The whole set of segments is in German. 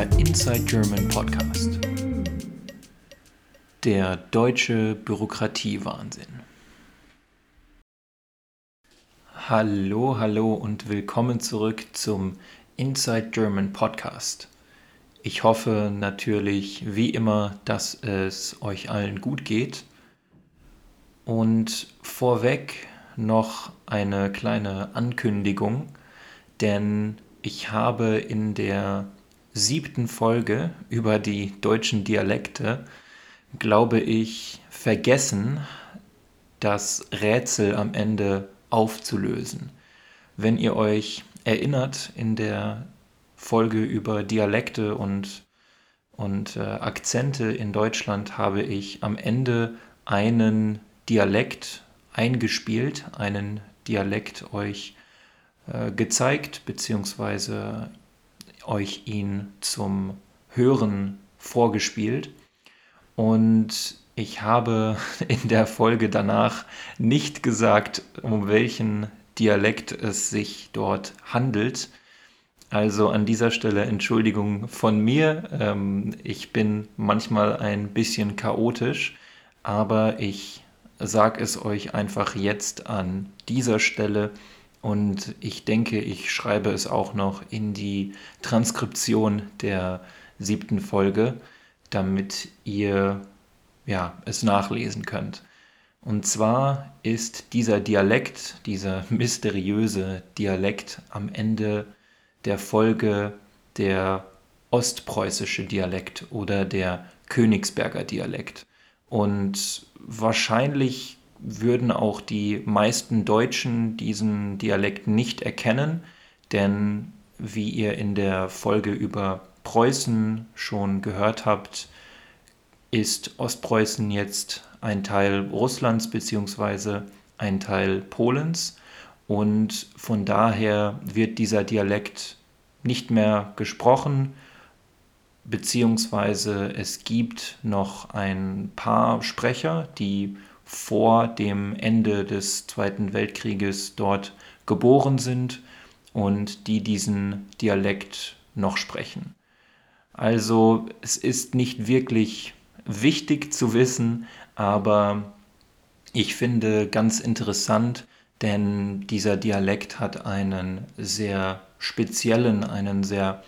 Inside German Podcast. Der deutsche Bürokratiewahnsinn. Hallo, hallo und willkommen zurück zum Inside German Podcast. Ich hoffe natürlich wie immer, dass es euch allen gut geht. Und vorweg noch eine kleine Ankündigung, denn ich habe in der siebten Folge über die deutschen Dialekte, glaube ich, vergessen, das Rätsel am Ende aufzulösen. Wenn ihr euch erinnert, in der Folge über Dialekte und, und äh, Akzente in Deutschland habe ich am Ende einen Dialekt eingespielt, einen Dialekt euch äh, gezeigt, beziehungsweise euch ihn zum Hören vorgespielt. Und ich habe in der Folge danach nicht gesagt, um welchen Dialekt es sich dort handelt. Also an dieser Stelle Entschuldigung von mir. Ähm, ich bin manchmal ein bisschen chaotisch, aber ich sage es euch einfach jetzt an dieser Stelle und ich denke, ich schreibe es auch noch in die Transkription der siebten Folge, damit ihr ja, es nachlesen könnt. Und zwar ist dieser Dialekt, dieser mysteriöse Dialekt am Ende der Folge der ostpreußische Dialekt oder der Königsberger Dialekt. Und wahrscheinlich würden auch die meisten Deutschen diesen Dialekt nicht erkennen, denn wie ihr in der Folge über Preußen schon gehört habt, ist Ostpreußen jetzt ein Teil Russlands bzw. ein Teil Polens und von daher wird dieser Dialekt nicht mehr gesprochen, beziehungsweise es gibt noch ein paar Sprecher, die vor dem Ende des Zweiten Weltkrieges dort geboren sind und die diesen Dialekt noch sprechen. Also es ist nicht wirklich wichtig zu wissen, aber ich finde ganz interessant, denn dieser Dialekt hat einen sehr speziellen, einen sehr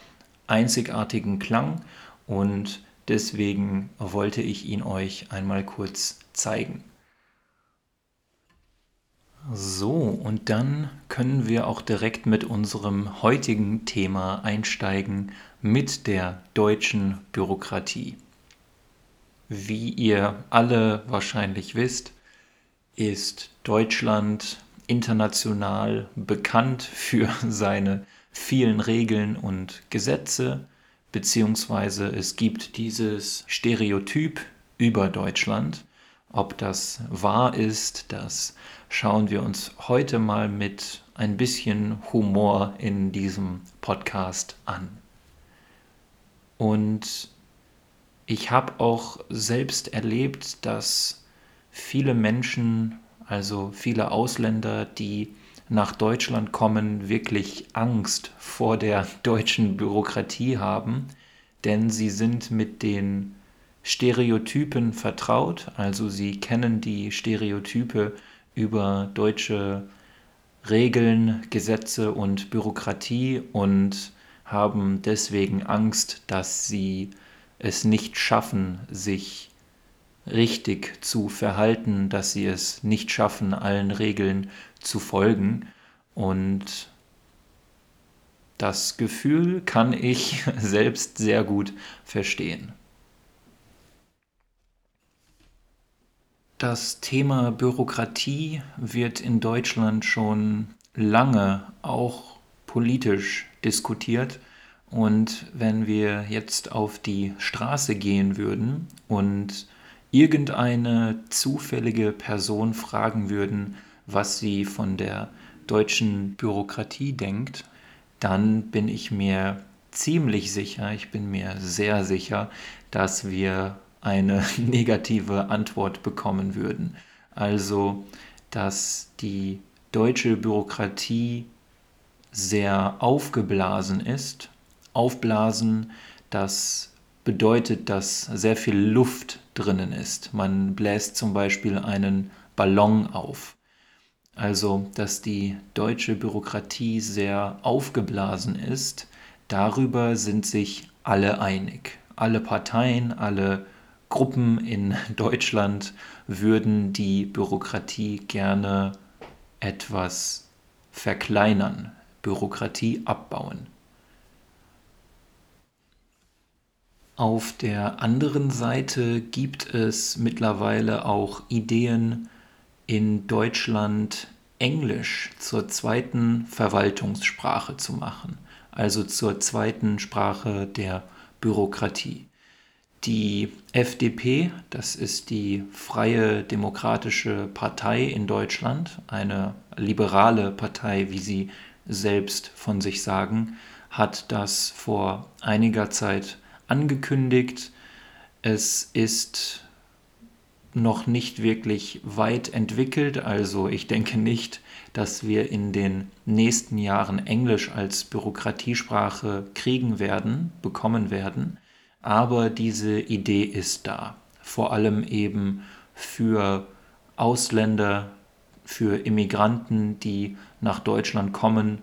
einzigartigen Klang und deswegen wollte ich ihn euch einmal kurz zeigen. So, und dann können wir auch direkt mit unserem heutigen Thema einsteigen mit der deutschen Bürokratie. Wie ihr alle wahrscheinlich wisst, ist Deutschland international bekannt für seine vielen Regeln und Gesetze, beziehungsweise es gibt dieses Stereotyp über Deutschland. Ob das wahr ist, dass schauen wir uns heute mal mit ein bisschen Humor in diesem Podcast an. Und ich habe auch selbst erlebt, dass viele Menschen, also viele Ausländer, die nach Deutschland kommen, wirklich Angst vor der deutschen Bürokratie haben, denn sie sind mit den Stereotypen vertraut, also sie kennen die Stereotype über deutsche Regeln, Gesetze und Bürokratie und haben deswegen Angst, dass sie es nicht schaffen, sich richtig zu verhalten, dass sie es nicht schaffen, allen Regeln zu folgen. Und das Gefühl kann ich selbst sehr gut verstehen. Das Thema Bürokratie wird in Deutschland schon lange auch politisch diskutiert. Und wenn wir jetzt auf die Straße gehen würden und irgendeine zufällige Person fragen würden, was sie von der deutschen Bürokratie denkt, dann bin ich mir ziemlich sicher, ich bin mir sehr sicher, dass wir eine negative Antwort bekommen würden. Also, dass die deutsche Bürokratie sehr aufgeblasen ist. Aufblasen, Das bedeutet, dass sehr viel Luft drinnen ist. Man bläst zum Beispiel einen Ballon auf. Also, dass die deutsche Bürokratie sehr aufgeblasen ist, darüber sind sich alle einig. Alle Parteien, alle Gruppen in Deutschland würden die Bürokratie gerne etwas verkleinern, Bürokratie abbauen. Auf der anderen Seite gibt es mittlerweile auch Ideen, in Deutschland Englisch zur zweiten Verwaltungssprache zu machen, also zur zweiten Sprache der Bürokratie. Die FDP, das ist die Freie Demokratische Partei in Deutschland, eine liberale Partei, wie sie selbst von sich sagen, hat das vor einiger Zeit angekündigt. Es ist noch nicht wirklich weit entwickelt. Also ich denke nicht, dass wir in den nächsten Jahren Englisch als Bürokratiesprache kriegen werden, bekommen werden. Aber diese Idee ist da. Vor allem eben für Ausländer, für Immigranten, die nach Deutschland kommen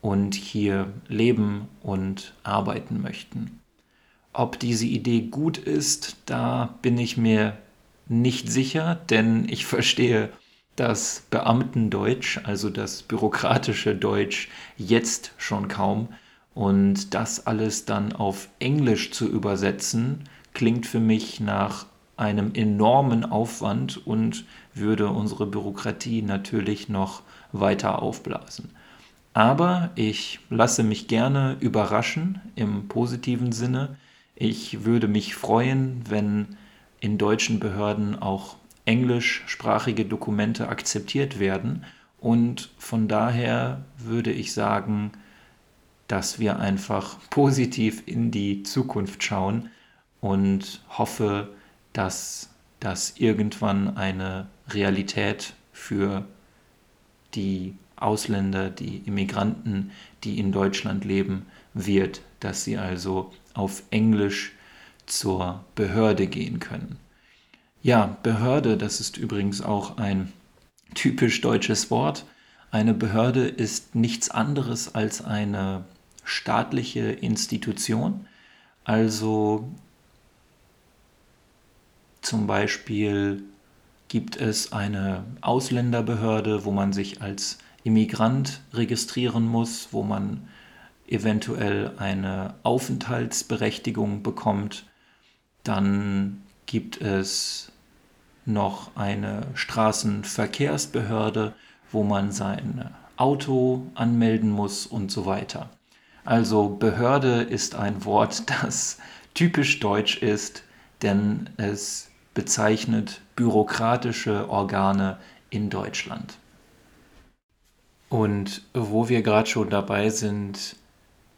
und hier leben und arbeiten möchten. Ob diese Idee gut ist, da bin ich mir nicht sicher, denn ich verstehe das Beamtendeutsch, also das bürokratische Deutsch, jetzt schon kaum. Und das alles dann auf Englisch zu übersetzen, klingt für mich nach einem enormen Aufwand und würde unsere Bürokratie natürlich noch weiter aufblasen. Aber ich lasse mich gerne überraschen im positiven Sinne. Ich würde mich freuen, wenn in deutschen Behörden auch englischsprachige Dokumente akzeptiert werden. Und von daher würde ich sagen, dass wir einfach positiv in die Zukunft schauen und hoffe, dass das irgendwann eine Realität für die Ausländer, die Immigranten, die in Deutschland leben, wird, dass sie also auf Englisch zur Behörde gehen können. Ja, Behörde, das ist übrigens auch ein typisch deutsches Wort. Eine Behörde ist nichts anderes als eine staatliche Institution. Also zum Beispiel gibt es eine Ausländerbehörde, wo man sich als Immigrant registrieren muss, wo man eventuell eine Aufenthaltsberechtigung bekommt dann gibt es noch eine Straßenverkehrsbehörde, wo man sein Auto anmelden muss und so weiter. Also Behörde ist ein Wort, das typisch deutsch ist, denn es bezeichnet bürokratische Organe in Deutschland. Und wo wir gerade schon dabei sind,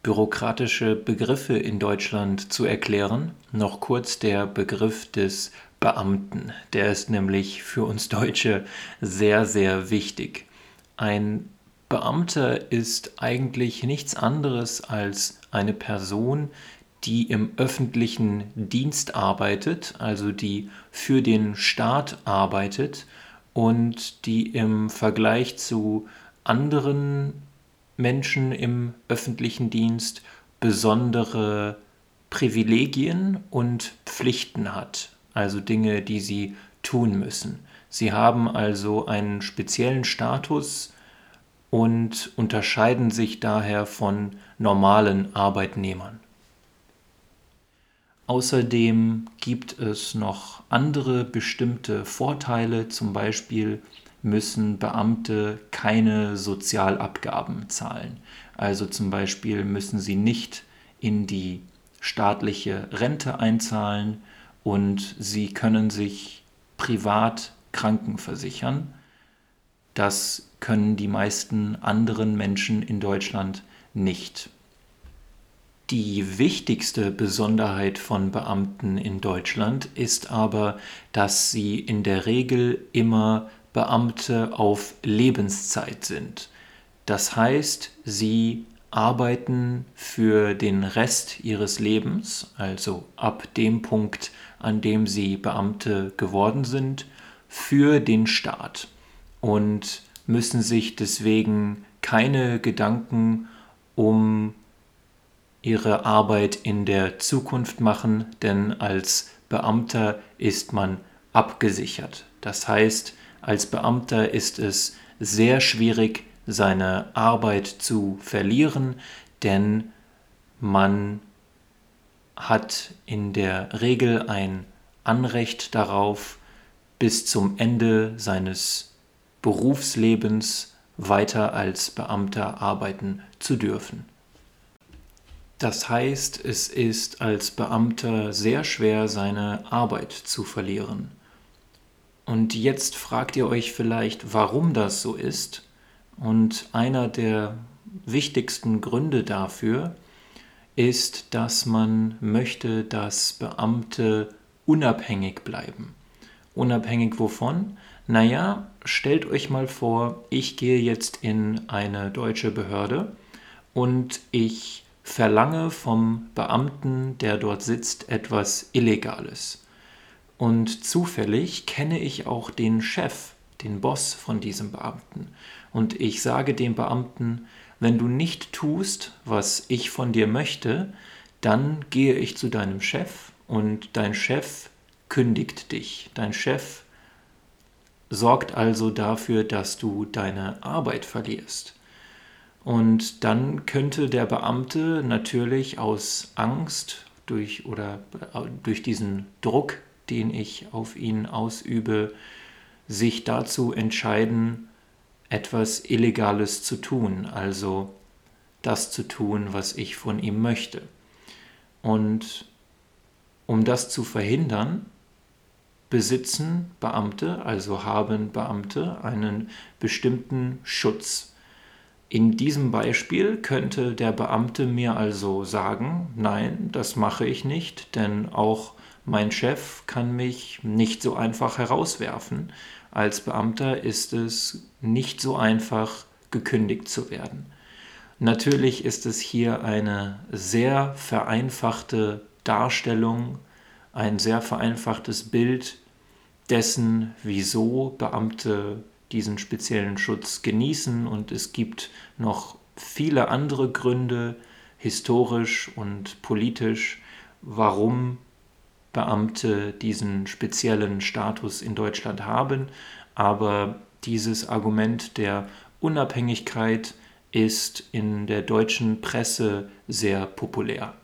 bürokratische Begriffe in Deutschland zu erklären. Noch kurz der Begriff des Beamten. Der ist nämlich für uns Deutsche sehr, sehr wichtig. Ein Beamter ist eigentlich nichts anderes als eine Person, die im öffentlichen Dienst arbeitet, also die für den Staat arbeitet und die im Vergleich zu anderen Menschen im öffentlichen Dienst besondere Privilegien und Pflichten hat, also Dinge, die sie tun müssen. Sie haben also einen speziellen Status und unterscheiden sich daher von normalen Arbeitnehmern. Außerdem gibt es noch andere bestimmte Vorteile, zum Beispiel müssen Beamte keine Sozialabgaben zahlen. Also zum Beispiel müssen sie nicht in die staatliche Rente einzahlen und sie können sich privat krankenversichern. Das können die meisten anderen Menschen in Deutschland nicht. Die wichtigste Besonderheit von Beamten in Deutschland ist aber, dass sie in der Regel immer Beamte auf Lebenszeit sind. Das heißt, sie arbeiten für den Rest ihres Lebens, also ab dem Punkt, an dem sie Beamte geworden sind, für den Staat und müssen sich deswegen keine Gedanken um ihre Arbeit in der Zukunft machen, denn als Beamter ist man abgesichert. Das heißt, als Beamter ist es sehr schwierig, seine Arbeit zu verlieren, denn man hat in der Regel ein Anrecht darauf, bis zum Ende seines Berufslebens weiter als Beamter arbeiten zu dürfen. Das heißt, es ist als Beamter sehr schwer, seine Arbeit zu verlieren. Und jetzt fragt ihr euch vielleicht, warum das so ist. Und einer der wichtigsten Gründe dafür ist, dass man möchte, dass Beamte unabhängig bleiben. Unabhängig wovon? Naja, stellt euch mal vor, ich gehe jetzt in eine deutsche Behörde und ich verlange vom Beamten, der dort sitzt, etwas Illegales. Und zufällig kenne ich auch den Chef, den Boss von diesem Beamten. Und ich sage dem Beamten, wenn du nicht tust, was ich von dir möchte, dann gehe ich zu deinem Chef und dein Chef kündigt dich. Dein Chef sorgt also dafür, dass du deine Arbeit verlierst. Und dann könnte der Beamte natürlich aus Angst durch oder äh, durch diesen Druck, den ich auf ihn ausübe, sich dazu entscheiden, etwas Illegales zu tun, also das zu tun, was ich von ihm möchte. Und um das zu verhindern, besitzen Beamte, also haben Beamte einen bestimmten Schutz. In diesem Beispiel könnte der Beamte mir also sagen, nein, das mache ich nicht, denn auch mein Chef kann mich nicht so einfach herauswerfen. Als Beamter ist es nicht so einfach, gekündigt zu werden. Natürlich ist es hier eine sehr vereinfachte Darstellung, ein sehr vereinfachtes Bild dessen, wieso Beamte diesen speziellen Schutz genießen und es gibt noch viele andere Gründe, historisch und politisch, warum Beamte diesen speziellen Status in Deutschland haben, aber dieses Argument der Unabhängigkeit ist in der deutschen Presse sehr populär.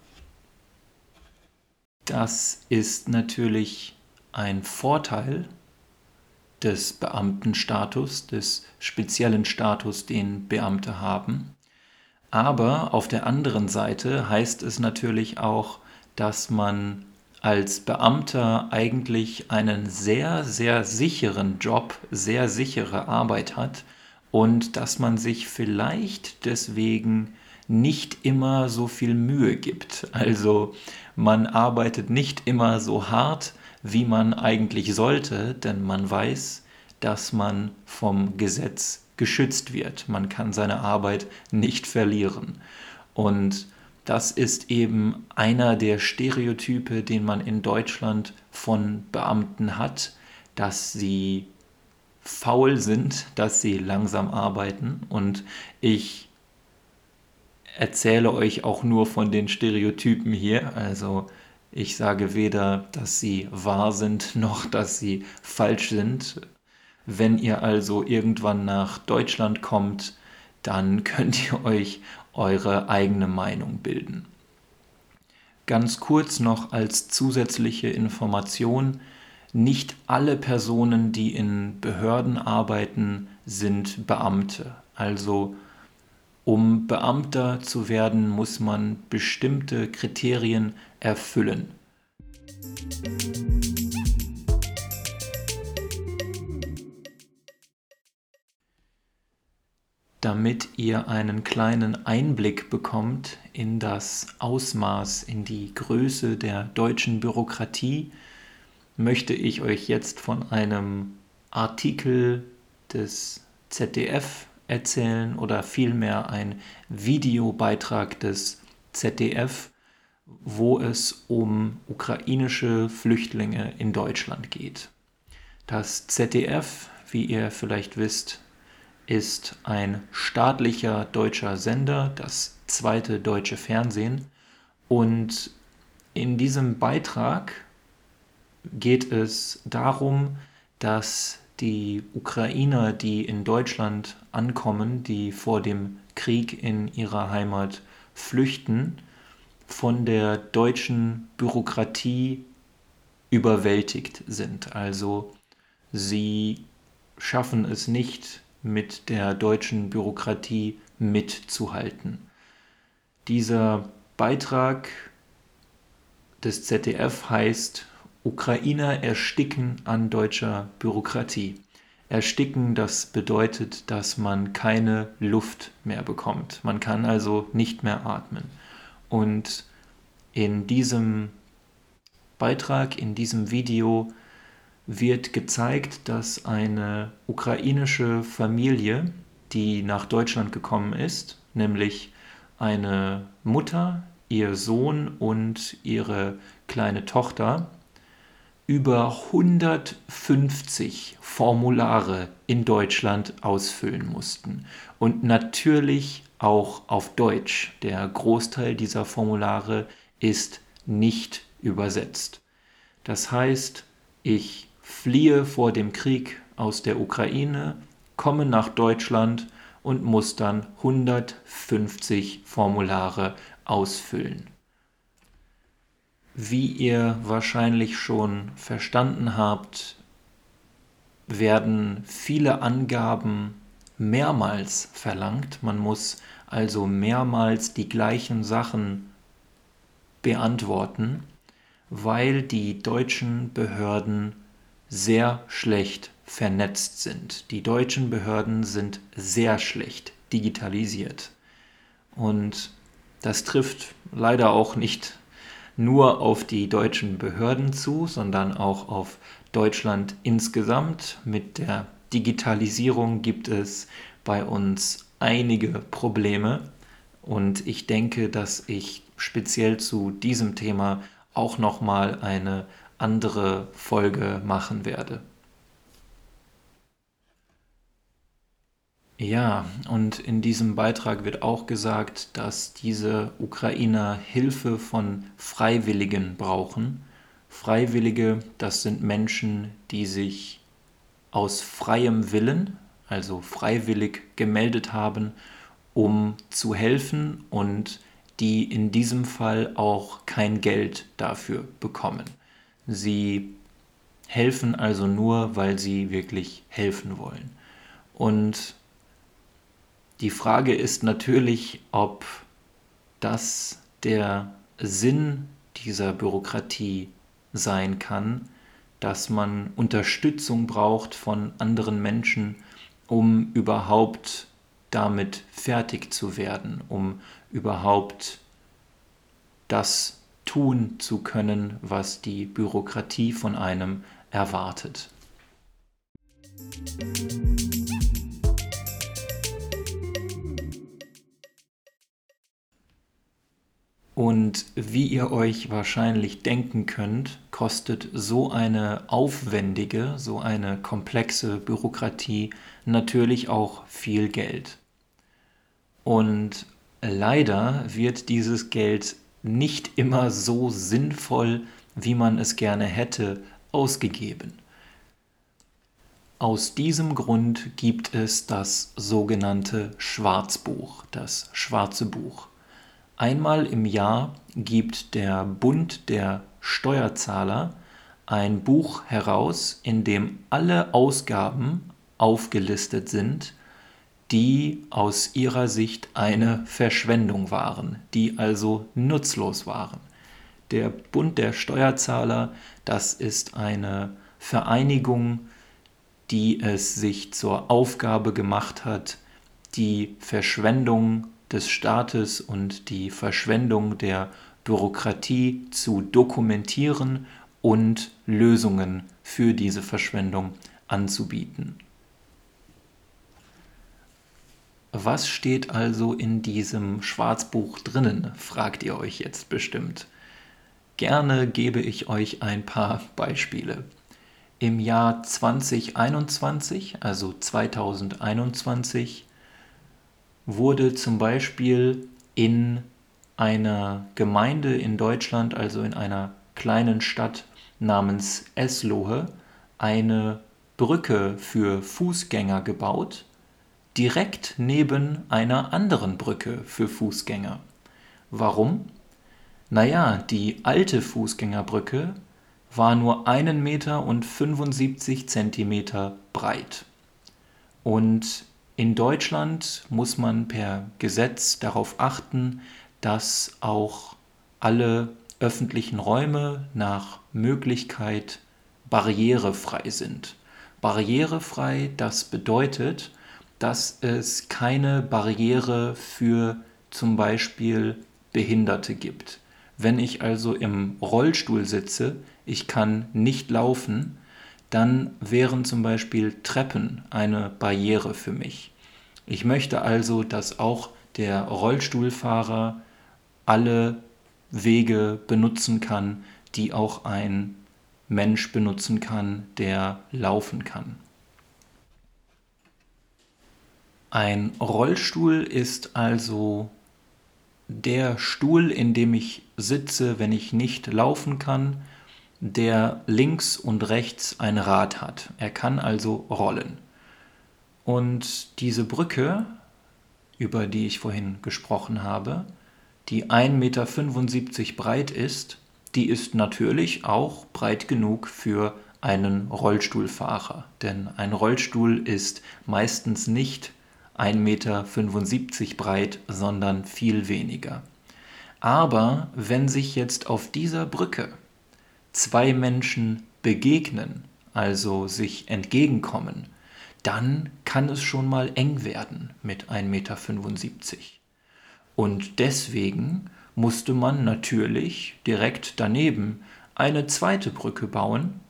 Das ist natürlich ein Vorteil des Beamtenstatus, des speziellen Status, den Beamte haben. Aber auf der anderen Seite heißt es natürlich auch, dass man als Beamter eigentlich einen sehr, sehr sicheren Job, sehr sichere Arbeit hat und dass man sich vielleicht deswegen nicht immer so viel Mühe gibt. Also man arbeitet nicht immer so hart, wie man eigentlich sollte, denn man weiß, dass man vom Gesetz geschützt wird. Man kann seine Arbeit nicht verlieren. Und das ist eben einer der Stereotype, den man in Deutschland von Beamten hat, dass sie faul sind, dass sie langsam arbeiten. Und ich erzähle euch auch nur von den Stereotypen hier. Also ich sage weder, dass sie wahr sind, noch dass sie falsch sind. Wenn ihr also irgendwann nach Deutschland kommt, dann könnt ihr euch eure eigene Meinung bilden. Ganz kurz noch als zusätzliche Information, nicht alle Personen, die in Behörden arbeiten, sind Beamte. Also um Beamter zu werden, muss man bestimmte Kriterien erfüllen. Damit ihr einen kleinen Einblick bekommt in das Ausmaß, in die Größe der deutschen Bürokratie, möchte ich euch jetzt von einem Artikel des ZDF erzählen oder vielmehr ein Videobeitrag des ZDF, wo es um ukrainische Flüchtlinge in Deutschland geht. Das ZDF, wie ihr vielleicht wisst, ist ein staatlicher deutscher Sender, das zweite deutsche Fernsehen. Und in diesem Beitrag geht es darum, dass die Ukrainer, die in Deutschland ankommen, die vor dem Krieg in ihrer Heimat flüchten, von der deutschen Bürokratie überwältigt sind. Also sie schaffen es nicht, mit der deutschen Bürokratie mitzuhalten. Dieser Beitrag des ZDF heißt Ukrainer ersticken an deutscher Bürokratie. Ersticken, das bedeutet, dass man keine Luft mehr bekommt. Man kann also nicht mehr atmen. Und in diesem Beitrag, in diesem Video wird gezeigt, dass eine ukrainische Familie, die nach Deutschland gekommen ist, nämlich eine Mutter, ihr Sohn und ihre kleine Tochter, über 150 Formulare in Deutschland ausfüllen mussten. Und natürlich auch auf Deutsch. Der Großteil dieser Formulare ist nicht übersetzt. Das heißt, ich fliehe vor dem Krieg aus der Ukraine, komme nach Deutschland und muss dann 150 Formulare ausfüllen. Wie ihr wahrscheinlich schon verstanden habt, werden viele Angaben mehrmals verlangt. Man muss also mehrmals die gleichen Sachen beantworten, weil die deutschen Behörden sehr schlecht vernetzt sind. Die deutschen Behörden sind sehr schlecht digitalisiert. Und das trifft leider auch nicht nur auf die deutschen Behörden zu, sondern auch auf Deutschland insgesamt. Mit der Digitalisierung gibt es bei uns einige Probleme und ich denke, dass ich speziell zu diesem Thema auch noch mal eine andere Folge machen werde. Ja, und in diesem Beitrag wird auch gesagt, dass diese Ukrainer Hilfe von Freiwilligen brauchen. Freiwillige, das sind Menschen, die sich aus freiem Willen, also freiwillig gemeldet haben, um zu helfen und die in diesem Fall auch kein Geld dafür bekommen. Sie helfen also nur, weil sie wirklich helfen wollen. Und die Frage ist natürlich, ob das der Sinn dieser Bürokratie sein kann, dass man Unterstützung braucht von anderen Menschen, um überhaupt damit fertig zu werden, um überhaupt das tun zu können, was die Bürokratie von einem erwartet. Und wie ihr euch wahrscheinlich denken könnt, kostet so eine aufwendige, so eine komplexe Bürokratie natürlich auch viel Geld. Und leider wird dieses Geld nicht immer so sinnvoll, wie man es gerne hätte, ausgegeben. Aus diesem Grund gibt es das sogenannte Schwarzbuch, das schwarze Buch. Einmal im Jahr gibt der Bund der Steuerzahler ein Buch heraus, in dem alle Ausgaben aufgelistet sind, die aus ihrer Sicht eine Verschwendung waren, die also nutzlos waren. Der Bund der Steuerzahler, das ist eine Vereinigung, die es sich zur Aufgabe gemacht hat, die Verschwendung des Staates und die Verschwendung der Bürokratie zu dokumentieren und Lösungen für diese Verschwendung anzubieten. Was steht also in diesem Schwarzbuch drinnen, fragt ihr euch jetzt bestimmt. Gerne gebe ich euch ein paar Beispiele. Im Jahr 2021, also 2021, wurde zum Beispiel in einer Gemeinde in Deutschland, also in einer kleinen Stadt namens Eslohe, eine Brücke für Fußgänger gebaut, direkt neben einer anderen Brücke für Fußgänger. Warum? Naja, die alte Fußgängerbrücke war nur einen Meter und 75 Zentimeter breit. Und in Deutschland muss man per Gesetz darauf achten, dass auch alle öffentlichen Räume nach Möglichkeit barrierefrei sind. Barrierefrei, das bedeutet, dass es keine Barriere für zum Beispiel Behinderte gibt. Wenn ich also im Rollstuhl sitze, ich kann nicht laufen, dann wären zum Beispiel Treppen eine Barriere für mich. Ich möchte also, dass auch der Rollstuhlfahrer alle Wege benutzen kann, die auch ein Mensch benutzen kann, der laufen kann. Ein Rollstuhl ist also der Stuhl, in dem ich sitze, wenn ich nicht laufen kann, der links und rechts ein Rad hat. Er kann also rollen. Und diese Brücke, über die ich vorhin gesprochen habe, die 1,75 Meter breit ist, die ist natürlich auch breit genug für einen Rollstuhlfahrer. Denn ein Rollstuhl ist meistens nicht 1,75 Meter breit, sondern viel weniger. Aber wenn sich jetzt auf dieser Brücke zwei Menschen begegnen, also sich entgegenkommen, dann kann es schon mal eng werden mit 1,75 Meter. Und deswegen musste man natürlich direkt daneben eine zweite Brücke bauen,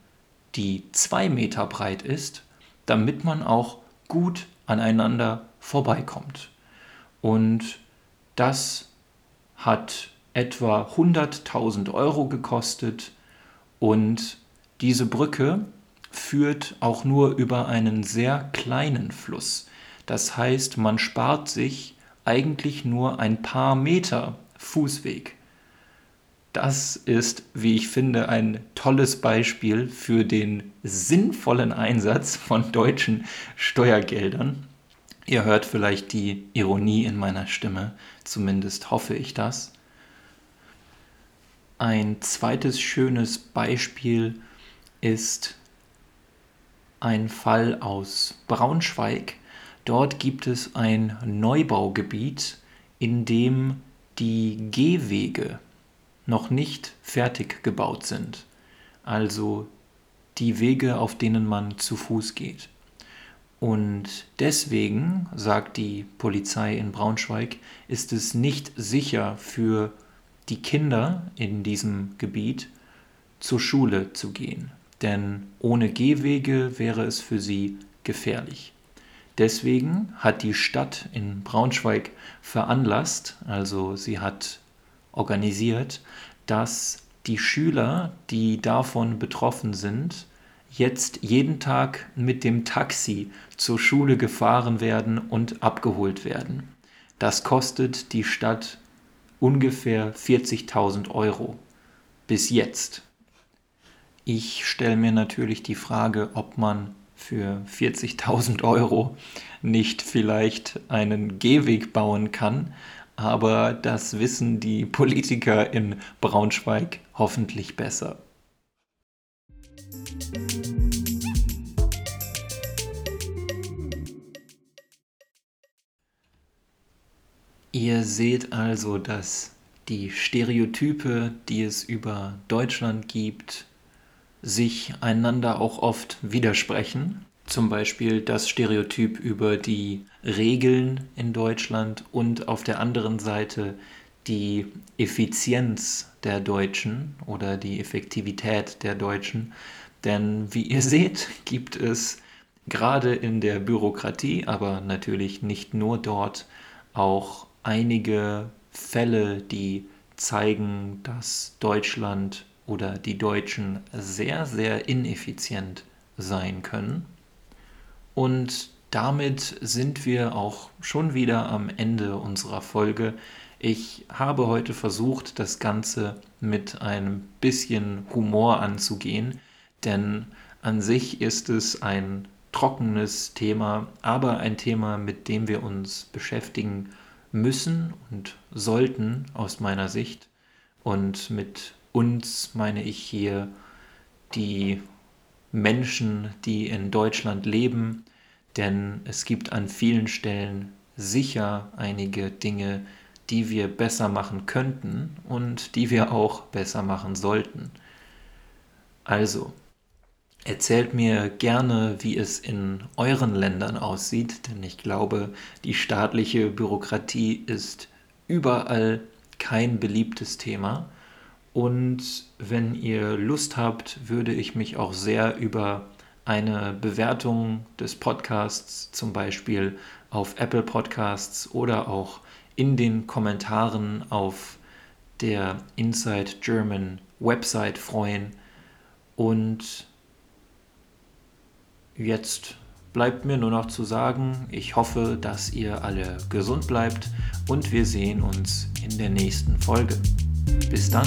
die zwei Meter breit ist, damit man auch gut aneinander vorbeikommt. Und das hat etwa 100.000 Euro gekostet und diese Brücke führt auch nur über einen sehr kleinen Fluss. Das heißt, man spart sich eigentlich nur ein paar Meter Fußweg. Das ist, wie ich finde, ein tolles Beispiel für den sinnvollen Einsatz von deutschen Steuergeldern Ihr hört vielleicht die Ironie in meiner Stimme, zumindest hoffe ich das. Ein zweites schönes Beispiel ist ein Fall aus Braunschweig. Dort gibt es ein Neubaugebiet, in dem die Gehwege noch nicht fertig gebaut sind. Also die Wege, auf denen man zu Fuß geht. Und deswegen, sagt die Polizei in Braunschweig, ist es nicht sicher für die Kinder in diesem Gebiet zur Schule zu gehen. Denn ohne Gehwege wäre es für sie gefährlich. Deswegen hat die Stadt in Braunschweig veranlasst, also sie hat organisiert, dass die Schüler, die davon betroffen sind, jetzt jeden Tag mit dem Taxi zur Schule gefahren werden und abgeholt werden. Das kostet die Stadt ungefähr 40.000 Euro. Bis jetzt. Ich stelle mir natürlich die Frage, ob man für 40.000 Euro nicht vielleicht einen Gehweg bauen kann, aber das wissen die Politiker in Braunschweig hoffentlich besser. Ihr seht also, dass die Stereotype, die es über Deutschland gibt, sich einander auch oft widersprechen. Zum Beispiel das Stereotyp über die Regeln in Deutschland und auf der anderen Seite die Effizienz der Deutschen oder die Effektivität der Deutschen. Denn wie ihr seht, gibt es gerade in der Bürokratie, aber natürlich nicht nur dort, auch einige Fälle, die zeigen, dass Deutschland oder die Deutschen sehr, sehr ineffizient sein können. Und damit sind wir auch schon wieder am Ende unserer Folge. Ich habe heute versucht, das Ganze mit ein bisschen Humor anzugehen, denn an sich ist es ein trockenes Thema, aber ein Thema, mit dem wir uns beschäftigen müssen und sollten aus meiner Sicht. Und mit uns meine ich hier die Menschen, die in Deutschland leben, denn es gibt an vielen Stellen sicher einige Dinge, die wir besser machen könnten und die wir auch besser machen sollten. Also, erzählt mir gerne, wie es in euren Ländern aussieht, denn ich glaube, die staatliche Bürokratie ist überall kein beliebtes Thema. Und wenn ihr Lust habt, würde ich mich auch sehr über eine Bewertung des Podcasts, zum Beispiel auf Apple Podcasts oder auch in den Kommentaren auf der Inside German Website freuen. Und jetzt bleibt mir nur noch zu sagen, ich hoffe, dass ihr alle gesund bleibt und wir sehen uns in der nächsten Folge. Bis dann.